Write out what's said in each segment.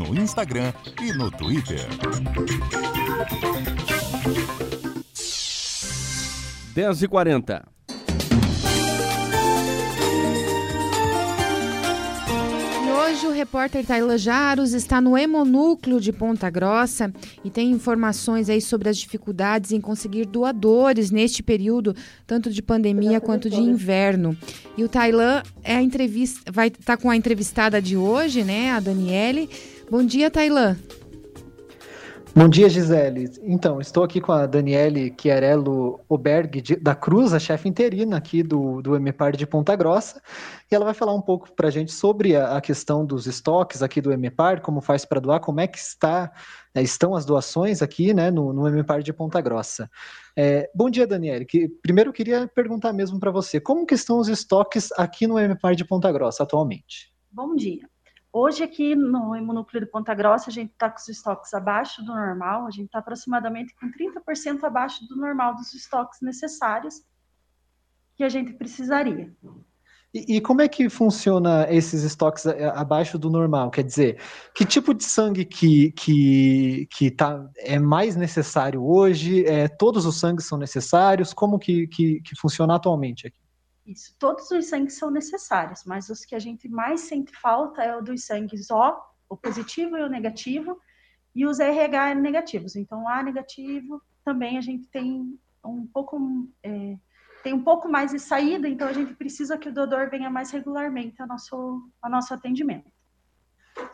no Instagram e no Twitter. 10 e 40 Hoje o repórter Taila Jaros está no Hemonúcleo de Ponta Grossa e tem informações aí sobre as dificuldades em conseguir doadores neste período, tanto de pandemia quanto de inverno. E o Tailan é a entrevista, vai estar tá com a entrevistada de hoje, né, a Daniele. Bom dia, Tailan. Bom dia, Gisele. Então, estou aqui com a Daniele Chiarello Oberg de, da Cruz, a chefe interina aqui do, do MEPAR de Ponta Grossa, e ela vai falar um pouco para a gente sobre a, a, questão dos estoques aqui do MEPAR, como faz para doar, como é que está, é, estão as doações aqui né, no, no MEPAR de Ponta Grossa. É, bom dia, Daniele. Que, primeiro, eu queria perguntar mesmo para você, como que estão os estoques aqui no MEPAR de Ponta Grossa atualmente? Bom dia. Hoje aqui no hemonúcleo de Ponta Grossa, a gente está com os estoques abaixo do normal, a gente está aproximadamente com 30% abaixo do normal dos estoques necessários que a gente precisaria. E, e, como é que funciona esses estoques abaixo do normal? Quer dizer, que tipo de sangue que, que, que tá, é mais necessário hoje? É, todos os sangues são necessários? Como que, que, que funciona atualmente aqui? Isso, todos os sangues são necessários, mas os que a gente mais sente falta é o dos sangues O, o positivo e o negativo, e os RH negativos. Então, A negativo também a gente tem um pouco é, tem um pouco mais de saída, então a gente precisa que o doador venha mais regularmente ao nosso, ao nosso atendimento.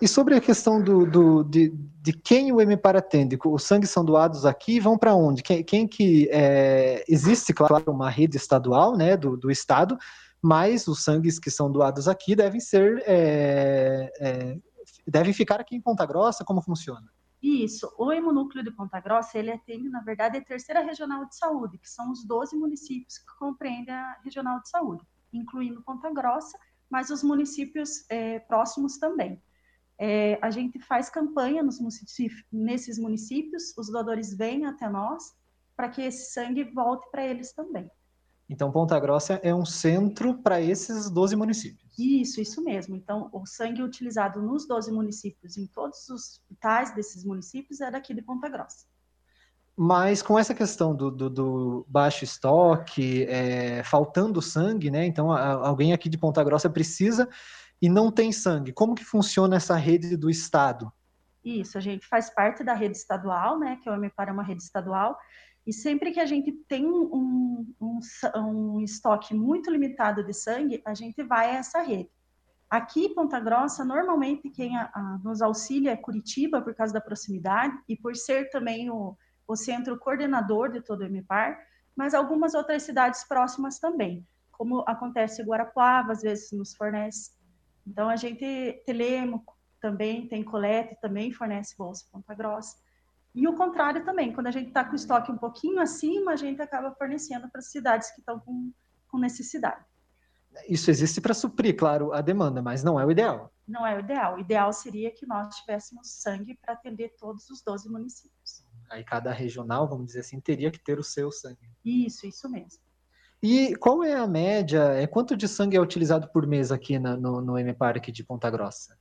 E sobre a questão do, do de, de, quem o MPAR atende, os sangues são doados aqui e vão para onde? Quem, quem que é, existe, claro, uma rede estadual, né, do, do estado, mas os sangues que são doados aqui devem ser é, é, devem ficar aqui em Ponta Grossa. Como funciona? Isso. O hemonúcleo de Ponta Grossa ele atende, na verdade, a terceira regional de saúde, que são os 12 municípios que compreendem a regional de saúde, incluindo Ponta Grossa, mas os municípios é, próximos também. É, a gente faz campanha nos municípios, nesses municípios, os doadores vêm até nós para que esse sangue volte para eles também. Então, Ponta Grossa é um centro para esses 12 municípios. Isso, isso mesmo. Então, o sangue utilizado nos 12 municípios, em todos os hospitais desses municípios, é daqui de Ponta Grossa. Mas com essa questão do, do, do baixo estoque, é, faltando sangue, né? Então, a, alguém aqui de Ponta Grossa precisa e não tem sangue. Como que funciona essa rede do Estado? Isso, a gente faz parte da rede estadual, né, que é o MPAR é uma rede estadual, e sempre que a gente tem um, um, um, estoque muito limitado de sangue, a gente vai a essa rede. Aqui em Ponta Grossa, normalmente quem a, a, nos auxilia é Curitiba, por causa da proximidade, e por ser também o, o centro coordenador de todo o MPAR, mas algumas outras cidades próximas também, como acontece em Guarapuava, às vezes nos fornece então, a gente, Telemaco também tem colete, também fornece bolsa Ponta Grossa. E o contrário também, quando a gente está com o estoque um pouquinho acima, a gente acaba fornecendo para as cidades que estão com, com necessidade. Isso existe para suprir, claro, a demanda, mas não é o ideal. Não é o ideal. O ideal seria que nós tivéssemos sangue para atender todos os 12 municípios. Aí cada regional, vamos dizer assim, teria que ter o seu sangue. Isso, isso mesmo. E qual é a média? É quanto de sangue é utilizado por mês aqui na, no, no M-Park de Ponta Grossa?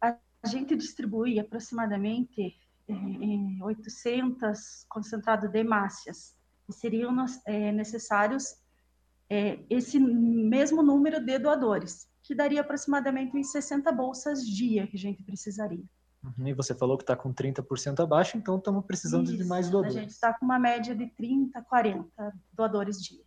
A gente distribui aproximadamente é, 800 concentrado de hemácias. Seriam é, necessários é, esse mesmo número de doadores, que daria aproximadamente uns 60 bolsas dia que a gente precisaria. Uhum, e você falou que está com 30% abaixo, então estamos precisando Isso, de mais doadores. A gente está com uma média de 30, 40 doadores dia.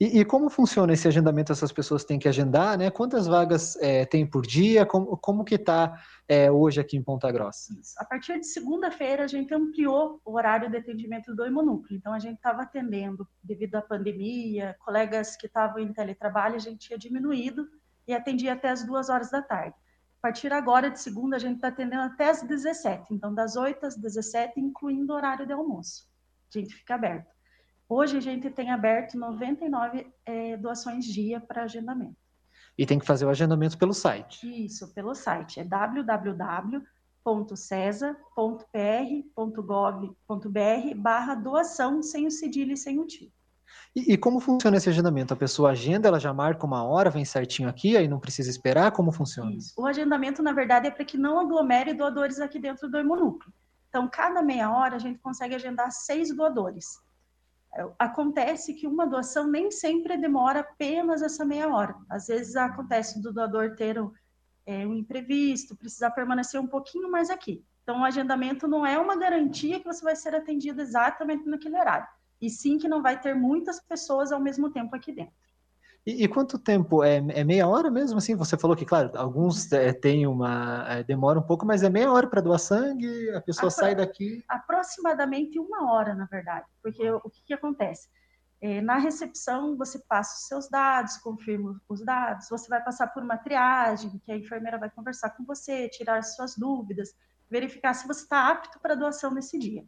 E, e, como funciona esse agendamento? Essas pessoas têm que agendar, né? Quantas vagas é, tem por dia? Como, como que está é, hoje aqui em Ponta Grossa? A partir de segunda-feira, a gente ampliou o horário de atendimento do hemonúcleo. Então, a gente estava atendendo, devido à pandemia, colegas que estavam em teletrabalho, a gente tinha diminuído e atendia até as duas horas da tarde. A partir agora, de segunda, a gente está atendendo até as 17. Então, das 8 às 17, incluindo o horário de almoço. A gente fica aberto. Hoje a gente tem aberto 99 é, doações dia para agendamento. E tem que fazer o agendamento pelo site. Isso, pelo site. É www.cesa.pr.gov.br barra doação sem o cedilho e sem o tio. E, e, como funciona esse agendamento? A pessoa agenda, ela já marca uma hora, vem certinho aqui, aí não precisa esperar? Como funciona? Isso. O agendamento, na verdade, é para que não aglomere doadores aqui dentro do hemonúcleo. Então, cada meia hora, a gente consegue agendar seis doadores. Acontece que uma doação nem sempre demora apenas essa meia hora. Às vezes acontece do doador ter um, é, um imprevisto, precisar permanecer um pouquinho mais aqui. Então, o agendamento não é uma garantia que você vai ser atendido exatamente naquele horário e sim que não vai ter muitas pessoas ao mesmo tempo aqui dentro. E, e quanto tempo? É, é, meia hora mesmo? Assim, você falou que, claro, alguns é, têm uma. É, demora um pouco, mas é meia hora para doar sangue, a pessoa Apro sai daqui. Aproximadamente uma hora, na verdade. Porque o que, que acontece? É, na recepção, você passa os seus dados, confirma os dados, você vai passar por uma triagem, que a enfermeira vai conversar com você, tirar suas dúvidas, verificar se você está apto para doação nesse dia.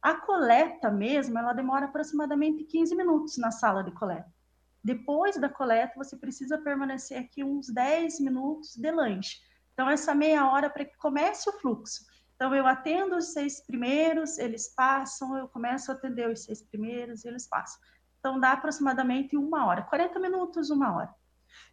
A coleta mesmo, ela demora aproximadamente 15 minutos na sala de coleta. Depois da coleta, você precisa permanecer aqui uns 10 minutos de lanche. Então, essa meia hora para que comece o fluxo. Então, eu atendo os seis primeiros, eles passam, eu começo a atender os seis primeiros, eles passam. Então, dá aproximadamente uma hora, 40 minutos, uma hora.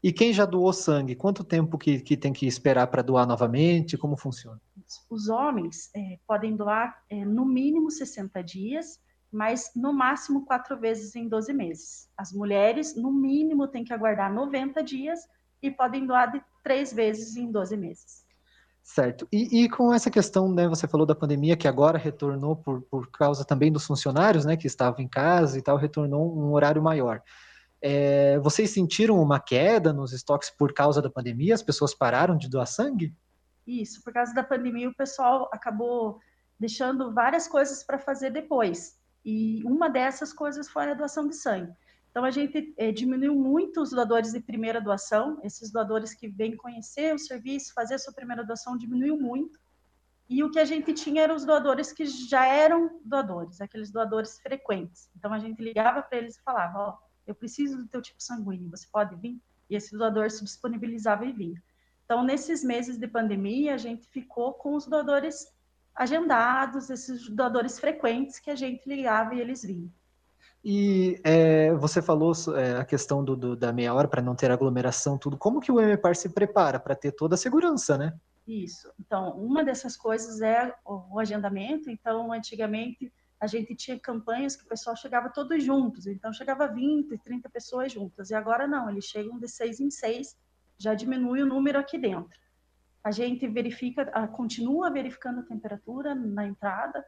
E quem já doou sangue, quanto tempo que, que tem que esperar para doar novamente? Como funciona? Os homens é, podem doar é, no mínimo 60 dias, mas no máximo quatro vezes em 12 meses. As mulheres, no mínimo, têm que aguardar 90 dias e podem doar de três vezes em 12 meses. Certo. E, e, com essa questão, né, você falou da pandemia, que agora retornou por, por causa também dos funcionários, né, que estavam em casa e tal, retornou um horário maior. É, vocês sentiram uma queda nos estoques por causa da pandemia? As pessoas pararam de doar sangue? Isso, por causa da pandemia, o pessoal acabou deixando várias coisas para fazer depois. E uma dessas coisas foi a doação de sangue. Então, a gente é, diminuiu muito os doadores de primeira doação, esses doadores que vêm conhecer o serviço, fazer a sua primeira doação, diminuiu muito. E o que a gente tinha eram os doadores que já eram doadores, aqueles doadores frequentes. Então, a gente ligava para eles e falava: Ó, eu preciso do teu tipo sanguíneo, você pode vir? E esse doador se disponibilizava e vinha. Então, nesses meses de pandemia, a gente ficou com os doadores agendados, esses doadores frequentes que a gente ligava e eles vinham. E é, você falou é, a questão do, do, da meia hora para não ter aglomeração, tudo. Como que o MPAR se prepara para ter toda a segurança, né? Isso. Então, uma dessas coisas é o, o agendamento. Então, antigamente a gente tinha campanhas que o pessoal chegava todos juntos, então chegava 20, 30 pessoas juntas, e agora não, eles chegam de seis em seis, já diminui o número aqui dentro. A gente verifica, continua verificando a temperatura na entrada,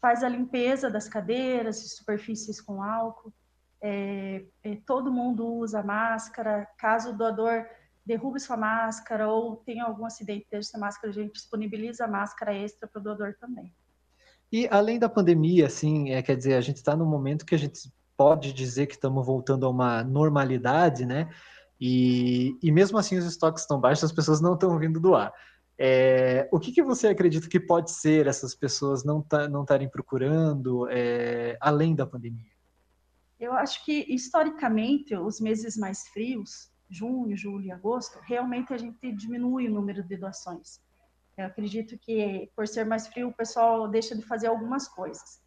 faz a limpeza das cadeiras e superfícies com álcool, é, é, todo mundo usa máscara, caso o doador derrube sua máscara ou tenha algum acidente dessa máscara, a gente disponibiliza a máscara extra para o doador também. E além da pandemia, assim, é, quer dizer, a gente está num momento que a gente pode dizer que estamos voltando a uma normalidade, né? E, e mesmo assim os estoques estão baixos, as pessoas não estão vindo doar. É, o que, que você acredita que pode ser essas pessoas não estarem procurando é, além da pandemia? Eu acho que historicamente os meses mais frios, junho, julho e agosto, realmente a gente diminui o número de doações. Eu acredito que, por ser mais frio, o pessoal deixa de fazer algumas coisas.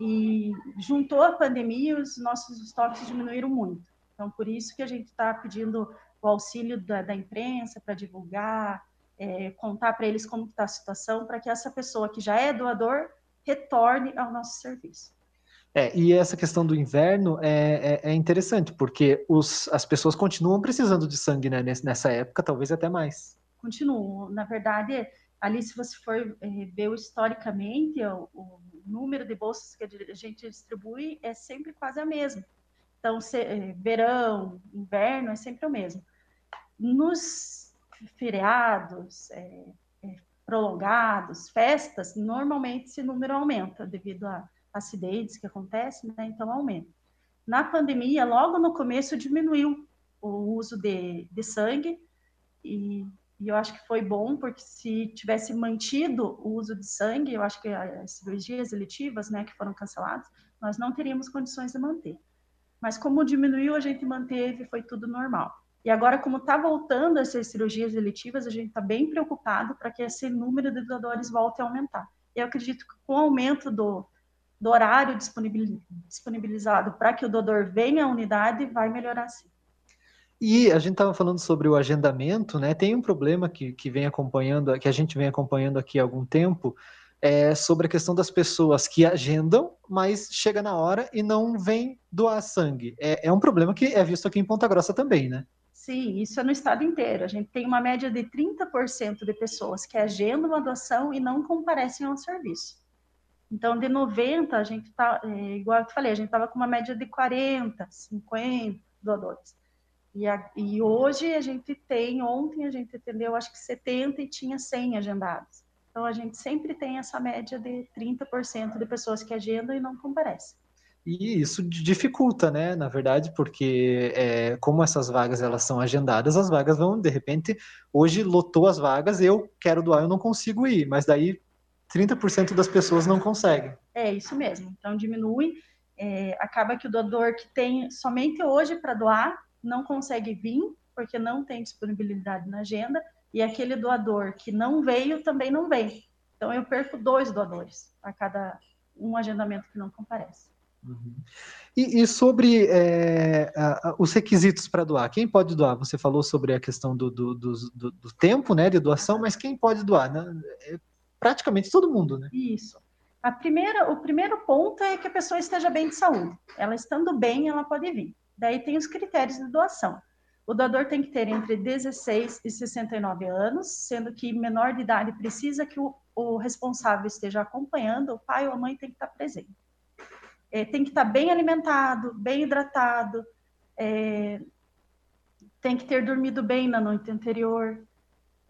E juntou a pandemia, os nossos estoques diminuíram muito. Então, por isso que a gente está pedindo o auxílio da, da imprensa para divulgar, é, contar para eles como está a situação, para que essa pessoa que já é doador retorne ao nosso serviço. É, e essa questão do inverno é, é, é interessante, porque os, as pessoas continuam precisando de sangue né, nessa época, talvez até mais continuam. Na verdade, ali, se você for é, ver historicamente, o, o, número de bolsas que a gente distribui é sempre quase a mesma. Então, se, é, verão, inverno, é sempre o mesmo. Nos feriados é, é, prolongados, festas, normalmente esse número aumenta devido a acidentes que acontecem, né? então aumenta. Na pandemia, logo no começo, diminuiu o uso de, de sangue, e e eu acho que foi bom, porque se tivesse mantido o uso de sangue, eu acho que as cirurgias eletivas, né, que foram canceladas, nós não teríamos condições de manter. Mas como diminuiu, a gente manteve, foi tudo normal. E agora, como está voltando essas cirurgias eletivas, a gente está bem preocupado para que esse número de doadores volte a aumentar. Eu acredito que com o aumento do, do horário disponibilizado para que o doador venha à unidade, vai melhorar sim. E a gente estava falando sobre o agendamento, né? Tem um problema que, que vem acompanhando, que a gente vem acompanhando aqui há algum tempo, é sobre a questão das pessoas que agendam, mas chega na hora e não vem doar sangue. É, é um problema que é visto aqui em Ponta Grossa também, né? Sim, isso é no estado inteiro. A gente tem uma média de 30% de pessoas que agendam uma doação e não comparecem ao serviço. Então, de 90, a gente tá, é, igual eu falei, a gente estava com uma média de 40, 50 doadores. E, a, e, hoje a gente tem, ontem a gente atendeu acho que 70 e tinha 100 agendados. Então a gente sempre tem essa média de 30% de pessoas que agendam e não comparecem. E isso dificulta, né? Na verdade, porque é, como essas vagas elas são agendadas, as vagas vão, de repente, hoje lotou as vagas, eu quero doar, eu não consigo ir, mas daí 30% das pessoas não conseguem. É isso mesmo. Então diminui. É, acaba que o doador que tem somente hoje para doar não consegue vir, porque não tem disponibilidade na agenda, e aquele doador que não veio também não vem. Então eu perco dois doadores a cada um agendamento que não comparece. Uhum. E, e, sobre é, a, a, os requisitos para doar, quem pode doar? Você falou sobre a questão do, do, do, do tempo né, de doação, mas quem pode doar? Né? É praticamente todo mundo, né? Isso. A primeira, o primeiro ponto é que a pessoa esteja bem de saúde. Ela estando bem, ela pode vir. Daí tem os critérios de doação. O doador tem que ter entre 16 e 69 anos, sendo que menor de idade precisa que o, o responsável esteja acompanhando, o pai ou a mãe tem que estar presente. É, tem que estar bem alimentado, bem hidratado, é, tem que ter dormido bem na noite anterior.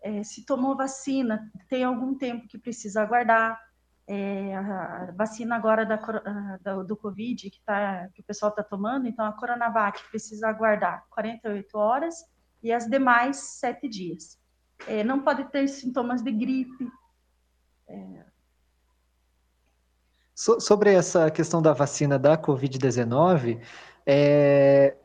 É, se tomou vacina, tem algum tempo que precisa aguardar é, a vacina agora da, da, do Covid que, tá, que o pessoal está tomando, então a Coronavac precisa aguardar 48 horas e as demais sete dias. É, não pode ter sintomas de gripe. É... So, sobre essa questão da vacina da Covid-19, é,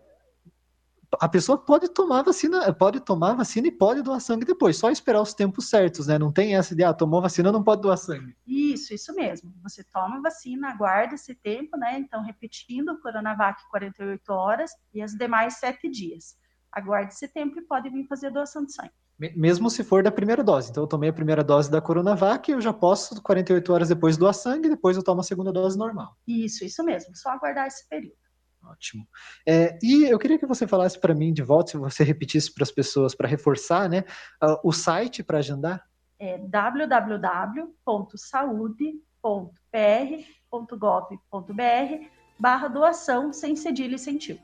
a pessoa pode tomar vacina, pode tomar vacina e pode doar sangue depois, só esperar os tempos certos, né? Não tem essa de, ah, tomou vacina, não pode doar sangue. Isso, isso mesmo. Você toma vacina, aguarda esse tempo, né? Então, repetindo, o Coronavac 48 horas e as demais 7 dias. Aguarde esse tempo e pode vir fazer doação de sangue. Mesmo se for da primeira dose. Então, eu tomei a primeira dose da Coronavac, eu já posso, 48 horas depois, doar sangue, depois eu tomo a segunda dose normal. Isso, isso mesmo. Só aguardar esse período. Ótimo. É, e eu queria que você falasse para mim de volta, se você repetisse para as pessoas, para reforçar, né, uh, o site para agendar? É www.saude.pr.gov.br barra doação sem cedilha e sem tio.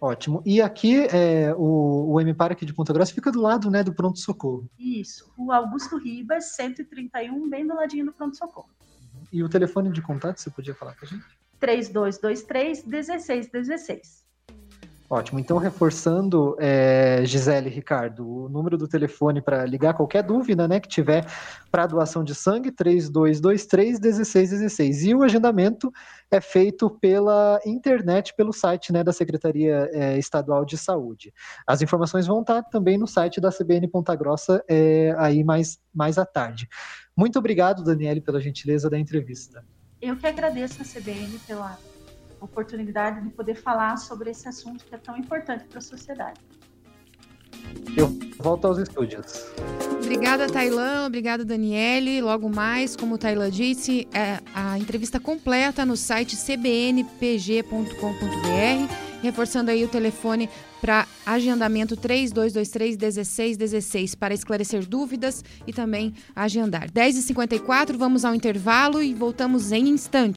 Ótimo. E aqui, é, o, o MPAR aqui de Ponta Grossa fica do lado né, do pronto-socorro. Isso. O Augusto Ribas, 131, bem do ladinho do pronto-socorro. E o telefone de contato, você podia falar para a gente? 3223 1616. Ótimo. Então, reforçando, é, Gisele Ricardo, o número do telefone para ligar qualquer dúvida né, que tiver para doação de sangue, 3223 1616. E o agendamento é feito pela internet, pelo site né, da Secretaria é, Estadual de Saúde. As informações vão estar também no site da CBN Ponta Grossa é, aí mais, mais à tarde. Muito obrigado, Daniele, pela gentileza da entrevista. Eu que agradeço a CBN pela oportunidade de poder falar sobre esse assunto que é tão importante para a sociedade. Eu volto aos estúdios. Obrigada, Tailã. Obrigada, Daniele. Logo mais, como o Tailã disse, é a entrevista completa no site cbnpg.com.br reforçando aí o telefone para agendamento 3223 1616 para esclarecer dúvidas e também agendar. 10h54, vamos ao intervalo e voltamos em instante.